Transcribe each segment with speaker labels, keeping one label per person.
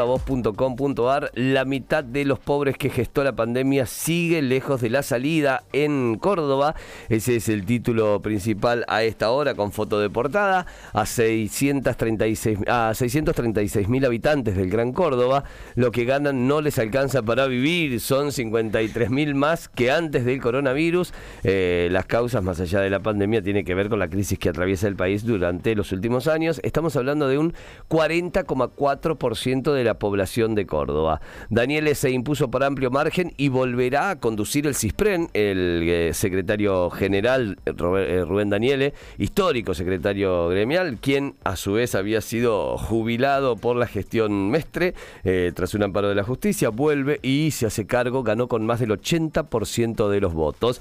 Speaker 1: lavoz.com.ar, la mitad de los pobres que gestó la pandemia sigue lejos de la salida en Córdoba. Ese es el título principal a esta hora con foto de portada. A 636 a 636 mil habitantes del Gran Córdoba, lo que ganan no les alcanza para vivir. Son 53 mil más que antes del coronavirus. Eh, las causas más allá de la pandemia tienen que ver con la crisis que atraviesa el país durante los últimos años. Estamos hablando de un 40,4% de la población de Córdoba. Daniele se impuso por amplio margen y volverá a conducir el CISPREN, el eh, secretario general eh, eh, Rubén Daniele, histórico secretario gremial, quien a su vez había sido jubilado por la gestión Mestre, tras un amparo de la justicia, vuelve y se hace cargo, ganó con más del 80% de los votos.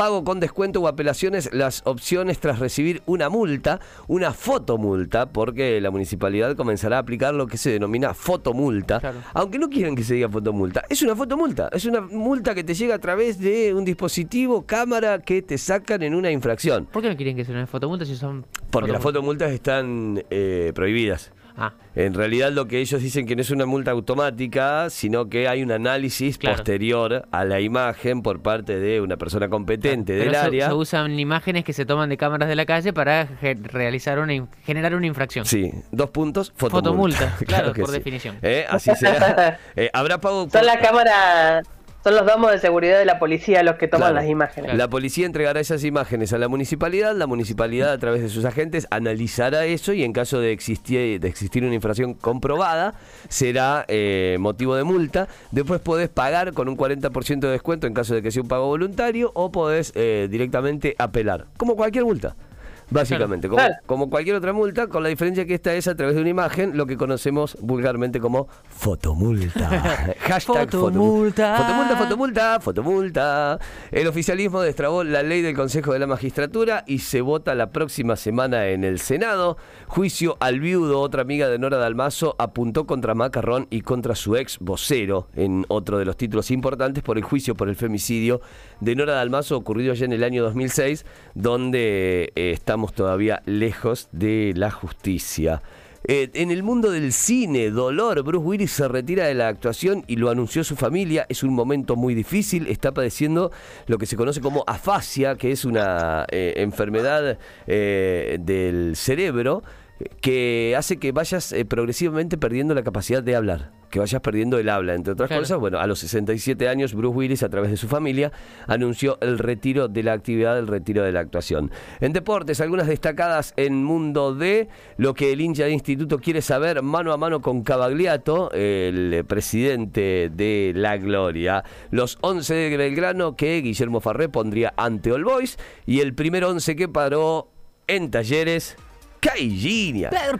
Speaker 1: Pago con descuento o apelaciones las opciones tras recibir una multa, una fotomulta, porque la municipalidad comenzará a aplicar lo que se denomina fotomulta, aunque no quieran que se diga fotomulta. Es una fotomulta, es una multa que te llega a través de un dispositivo, cámara, que te sacan en una infracción.
Speaker 2: ¿Por qué no quieren que sea una fotomulta si son...
Speaker 1: Porque las fotomultas están eh, prohibidas. Ah. En realidad lo que ellos dicen que no es una multa automática, sino que hay un análisis posterior a la imagen por parte de una persona competente del área.
Speaker 2: Se usan imágenes que se toman de cámaras de la calle para realizar una generar una infracción.
Speaker 1: Sí, dos puntos, fotomulta.
Speaker 2: claro, por definición.
Speaker 1: ¿Eh? Así será. Eh, habrá pago.
Speaker 3: Son las cámaras son los damos de seguridad de la policía los que toman las imágenes.
Speaker 1: La policía entregará esas imágenes a la municipalidad, la municipalidad a través de sus agentes analizará eso y en caso de existir, de existir una infracción comprobada será eh, motivo de multa. Después podés pagar con un 40% de descuento en caso de que sea un pago voluntario o podés eh, directamente apelar, como cualquier multa. Básicamente, como, cualquier otra multa, con la diferencia que esta es a través de una imagen, lo que conocemos vulgarmente como fotomulta.
Speaker 2: Hashtag fotomulta.
Speaker 1: Fotomulta, fotomulta, fotomulta. El oficialismo destrabó la ley del Consejo de la Magistratura y se vota la próxima semana en el Senado. Juicio al viudo, otra amiga de Nora Dalmazo, apuntó contra Macarrón y contra su ex vocero en otro de los títulos importantes por el juicio por el femicidio de Nora Dalmazo ocurrido ya en el año 2006, donde eh, estamos todavía lejos de la justicia. Eh, en el mundo del cine, dolor, Bruce Willis se retira de la actuación y lo anunció su familia. Es un momento muy difícil. Está padeciendo lo que se conoce como afasia, que es una eh, enfermedad eh, del cerebro que hace que vayas progresivamente perdiendo la capacidad de hablar que vayas perdiendo el habla, entre otras cosas. Bueno, a los 67 años, Bruce Willis, a través de su familia, anunció el retiro de la actividad, el retiro de la actuación. En deportes, algunas destacadas en Mundo D, lo que el hincha de instituto quiere saber mano a mano con Cavagliato, el presidente de La Gloria. Los 11 de Belgrano que Guillermo Farré pondría ante All Boys y el primer 11 que paró en talleres Caillinia.
Speaker 2: Pedro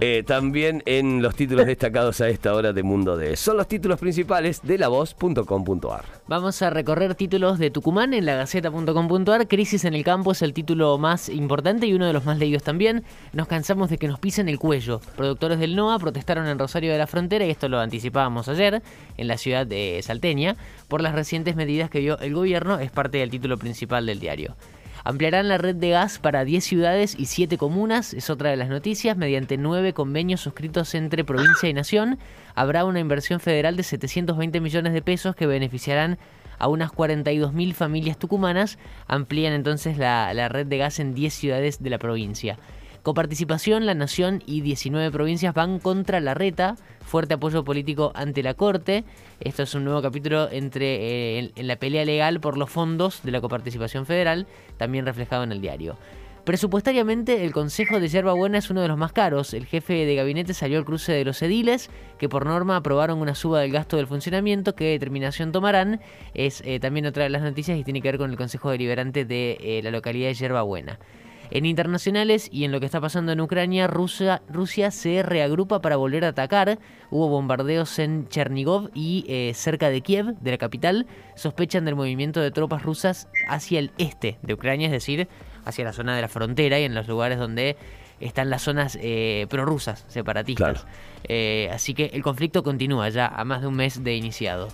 Speaker 1: eh, también en los títulos destacados a esta hora de Mundo de. Son los títulos principales de lavoz.com.ar.
Speaker 2: Vamos a recorrer títulos de Tucumán en la gaceta.com.ar. Crisis en el campo es el título más importante y uno de los más leídos también. Nos cansamos de que nos pisen el cuello. Productores del NOA protestaron en Rosario de la Frontera, y esto lo anticipábamos ayer, en la ciudad de Salteña, por las recientes medidas que vio el gobierno. Es parte del título principal del diario. Ampliarán la red de gas para 10 ciudades y 7 comunas, es otra de las noticias, mediante 9 convenios suscritos entre provincia y nación. Habrá una inversión federal de 720 millones de pesos que beneficiarán a unas 42.000 familias tucumanas. Amplían entonces la, la red de gas en 10 ciudades de la provincia. Coparticipación, La Nación y 19 provincias van contra la reta. Fuerte apoyo político ante la Corte. Esto es un nuevo capítulo entre eh, en, la pelea legal por los fondos de la coparticipación federal, también reflejado en el diario. Presupuestariamente, el Consejo de Yerba Buena es uno de los más caros. El jefe de gabinete salió al cruce de los ediles, que por norma aprobaron una suba del gasto del funcionamiento. ¿Qué determinación tomarán? Es eh, también otra de las noticias y tiene que ver con el Consejo Deliberante de eh, la localidad de Yerba Buena. En internacionales y en lo que está pasando en Ucrania, Rusia, Rusia se reagrupa para volver a atacar. Hubo bombardeos en Chernigov y eh, cerca de Kiev, de la capital. Sospechan del movimiento de tropas rusas hacia el este de Ucrania, es decir, hacia la zona de la frontera y en los lugares donde están las zonas eh, prorrusas, separatistas. Eh, así que el conflicto continúa ya a más de un mes de iniciado.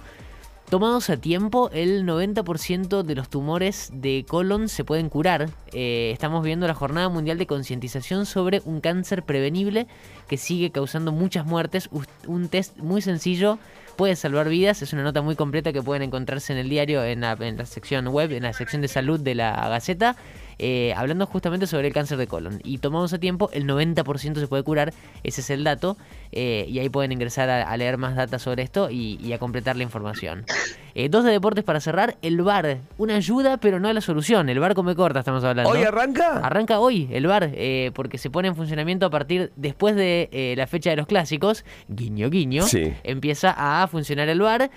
Speaker 2: Tomados a tiempo, el 90% de los tumores de colon se pueden curar. Eh, estamos viendo la Jornada Mundial de Concientización sobre un cáncer prevenible que sigue causando muchas muertes. Un test muy sencillo puede salvar vidas. Es una nota muy completa que pueden encontrarse en el diario, en la, en la sección web, en la sección de salud de la Gaceta. Eh, hablando justamente sobre el cáncer de colon. Y tomamos a tiempo, el 90% se puede curar, ese es el dato, eh, y ahí pueden ingresar a, leer más datos sobre esto y, a completar la información. Eh, dos de deportes para cerrar, el bar, una ayuda pero no la solución, el bar come corta estamos hablando.
Speaker 1: ¿Hoy arranca?
Speaker 2: Arranca hoy el bar, porque se pone en funcionamiento a partir después de la fecha de los clásicos, guiño guiño, empieza a funcionar el bar.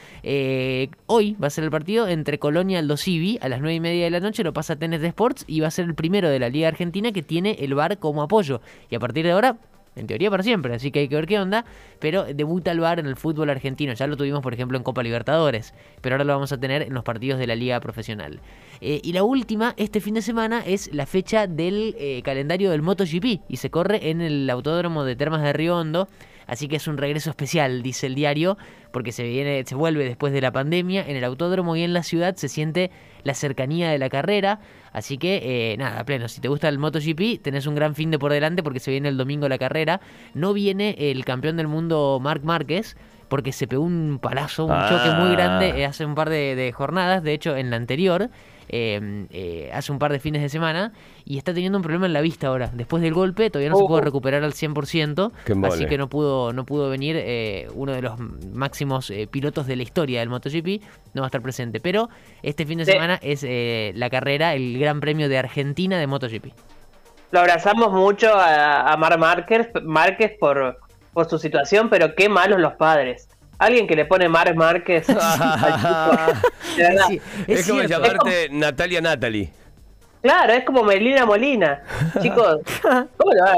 Speaker 2: hoy va a ser el partido entre Colonia y Aldo Civi a las 9 y media de la noche, lo pasa a Tenes de Sports y va a ser el primero de la Liga Argentina que tiene el VAR como apoyo. Y a partir de ahora, en teoría para siempre, así que hay que ver qué onda. Pero debuta el VAR en el fútbol argentino. Ya lo tuvimos, por ejemplo, en Copa Libertadores. Pero ahora lo vamos a tener en los partidos de la Liga Profesional. Eh, y la última, este fin de semana, es la fecha del eh, calendario del MotoGP. Y se corre en el Autódromo de Termas de Río Hondo. Así que es un regreso especial, dice el diario, porque se viene, se vuelve después de la pandemia. En el autódromo y en la ciudad se siente la cercanía de la carrera. Así que, eh, nada, pleno. Si te gusta el MotoGP, tenés un gran fin de por delante porque se viene el domingo la carrera. No viene el campeón del mundo Marc Márquez porque se pegó un palazo, un choque muy ah. grande eh, hace un par de, jornadas. De hecho, en la anterior Em, eh, hace un par de fines de semana y está teniendo un problema en la vista ahora. Después del golpe todavía no se pudo recuperar al 100%, así que no pudo, no pudo venir eh, uno de los máximos eh, pilotos de la historia del MotoGP, no va a estar presente. Pero este fin de semana es la carrera, el Gran Premio de Argentina de MotoGP.
Speaker 3: Lo abrazamos mucho a, Mar Márquez, Márquez por, por su situación, pero qué malos los padres alguien que le pone Mar Márquez.
Speaker 1: es, como llamarte Natalia Natalie.
Speaker 3: Claro, es como Melina Molina. Chicos, ¿cómo lo va?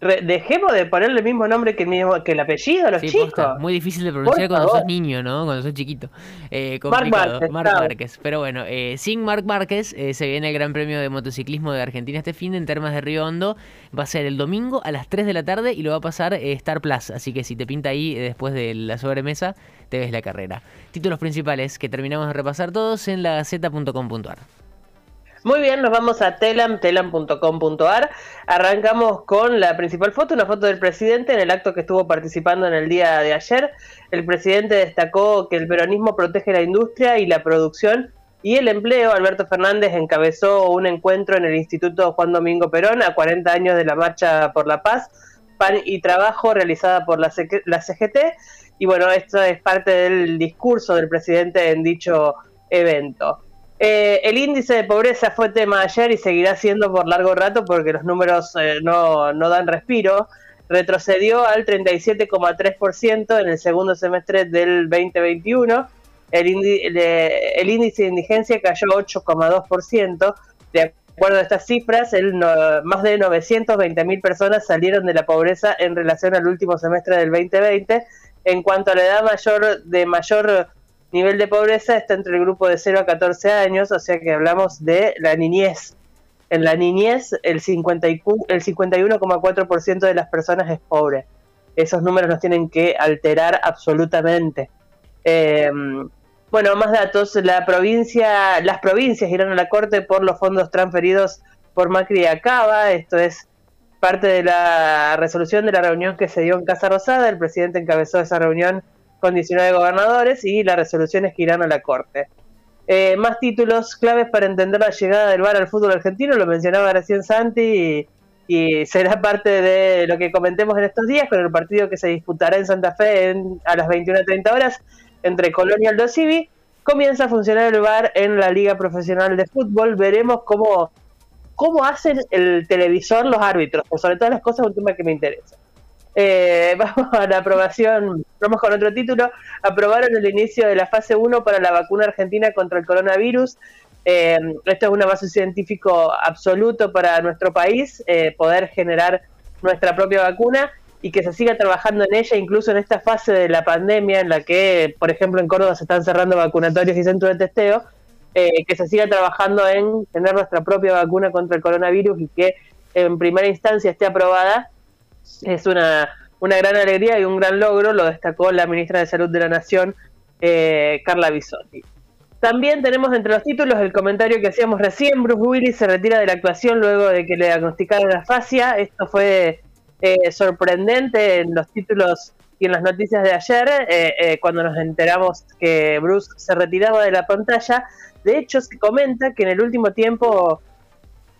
Speaker 3: Dejemos de ponerle el mismo nombre que el, mismo, que el apellido a los chicos.
Speaker 2: Muy difícil de pronunciar cuando sos niño, ¿no? Cuando sos chiquito. Eh, complicado. Marc Márquez. Pero bueno, eh, sin Marc Márquez eh, se viene el Gran Premio de Motociclismo de Argentina este fin de en Termas de Río Hondo. Va a ser el domingo a las 3 de la tarde y lo va a pasar eh, Star Plus. Así que si te pinta ahí después de la sobremesa, te ves la carrera. Títulos principales que terminamos de repasar todos en la gaceta.com.ar.
Speaker 3: Muy bien, nos vamos a telam, telam.com.ar. Arrancamos con la principal foto, una foto del presidente en el acto que estuvo participando en el día de ayer. El presidente destacó que el peronismo protege la industria y la producción y el empleo. Alberto Fernández encabezó un encuentro en el Instituto Juan Domingo Perón a 40 años de la Marcha por la Paz, Pan y Trabajo realizada por la, la CGT. Y bueno, esto es parte del discurso del presidente en dicho evento. Eh, el índice de pobreza fue tema ayer y seguirá siendo por largo rato porque los números eh, no, dan respiro. Retrocedió al 37,3% en el segundo semestre del 2021. El, el, índice de indigencia cayó 8,2%. De acuerdo a estas cifras, el más de 920.000 personas salieron de la pobreza en relación al último semestre del 2020. En cuanto a la edad mayor de mayor nivel de pobreza está entre el grupo de 0 a 14 años, o sea que hablamos de la niñez. En la niñez el, 50 el 51,4% de las personas es pobre. Esos números nos tienen que alterar absolutamente. Em, bueno, más datos. La provincia, las provincias irán a la Corte por los fondos transferidos por Macri y Acaba. Esto es parte de la resolución de la reunión que se dio en Casa Rosada. El presidente encabezó esa reunión con 19 gobernadores y las resoluciones que irán a la Corte. Eh, más títulos claves para entender la llegada del VAR al fútbol argentino, lo mencionaba recién Santi y, será parte de lo que comentemos en estos días con el partido que se disputará en Santa Fe a las 21.30 horas entre Colonia y Aldo Civi. Comienza a funcionar el VAR en la Liga Profesional de Fútbol. Veremos cómo, cómo hacen el televisor los árbitros, por sobre todas las cosas, un tema que me interesa. Eh, vamos a la aprobación, vamos con otro título. Aprobaron el inicio de la fase 1 para la vacuna argentina contra el coronavirus. Eh, esto es un avance científico absoluto para nuestro país, eh, poder generar nuestra propia vacuna y que se siga trabajando en ella, incluso en esta fase de la pandemia, en la que, por ejemplo, en Córdoba se están cerrando vacunatorios y centros de testeo, que se siga trabajando en tener nuestra propia vacuna contra el coronavirus y que en primera instancia esté aprobada es una, una gran alegría y un gran logro, lo destacó la ministra de Salud de la Nación, eh, Carla Bisotti. También tenemos entre los títulos el comentario que hacíamos recién, Bruce Willis se retira de la actuación luego de que le diagnosticaron la fascia. Esto fue eh, sorprendente en los títulos y en las noticias de ayer, eh, eh, cuando nos enteramos que Bruce se retiraba de la pantalla. De hecho, se comenta que en el último tiempo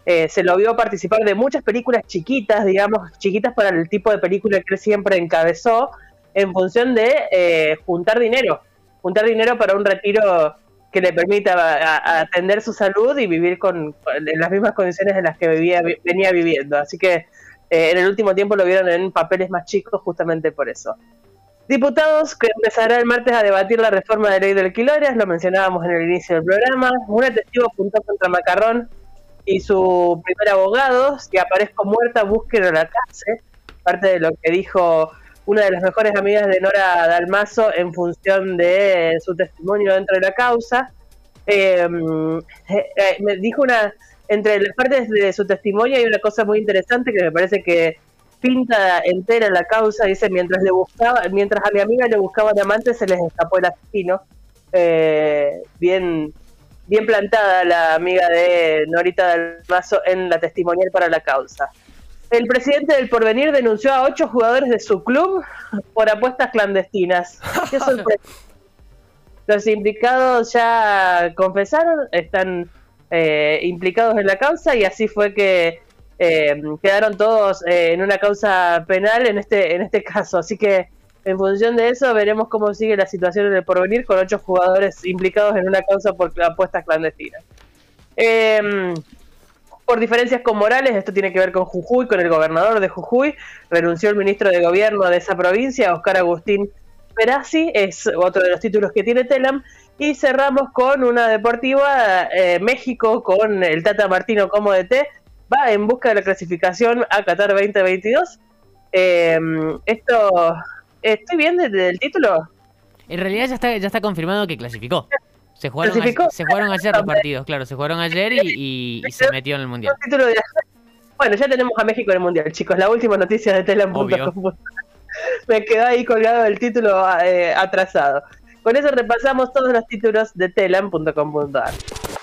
Speaker 3: se lo vio participar de muchas películas chiquitas, digamos, chiquitas para el tipo de película que él siempre encabezó, en función de juntar dinero, juntar dinero para un retiro que le permita atender su salud y vivir con, en las mismas condiciones en las que vivía, venía viviendo. Así que eh, en el último tiempo lo vieron en papeles más chicos justamente por eso. Diputados que empezará el martes a debatir la reforma de ley de alquileres, lo mencionábamos en el inicio del programa. Un testigo apuntó contra Macarrón y su primer abogado, que aparezco muerta, búsquenlo en la cárcel. Parte de lo que dijo una de las mejores amigas de Nora Dalmazo en función de su testimonio dentro de la causa. Em, eh, eh, me dijo una, entre las partes de su testimonio hay una cosa muy interesante que me parece que pinta entera la causa, dice, mientras le buscaba, mientras a mi amiga le buscaban amantes se les escapó el asesino. Eh, bien, bien plantada la amiga de Norita Dalmazo en la testimonial para la causa. El presidente del Porvenir denunció a ocho jugadores de su club por apuestas clandestinas. Qué sorpresa. Los implicados ya confesaron, están eh, implicados en la causa y así fue que eh, quedaron todos eh, en una causa penal en este, en este caso. Así que en función de eso veremos cómo sigue la situación en el porvenir con ocho jugadores implicados en una causa por apuestas clandestinas. Eh, por diferencias con Morales, esto tiene que ver con Jujuy, con el gobernador de Jujuy, renunció el ministro de gobierno de esa provincia, Oscar Agustín Perazzi, es otro de los títulos que tiene Telam, y cerramos con una deportiva, eh, México, con el Tata Martino como DT, va en busca de la clasificación a Qatar 2022. Eh, esto, ¿estoy bien desde el título?
Speaker 2: En realidad ya está, ya está confirmado que clasificó. Se jugaron, se jugaron ayer los partidos, claro, se jugaron ayer y, se metió en el Mundial.
Speaker 3: Bueno, ya tenemos a México en el Mundial, chicos. La última noticia de Telam.com. Me quedó ahí colgado el título eh, atrasado. Con eso repasamos todos los títulos de telam.com.ar.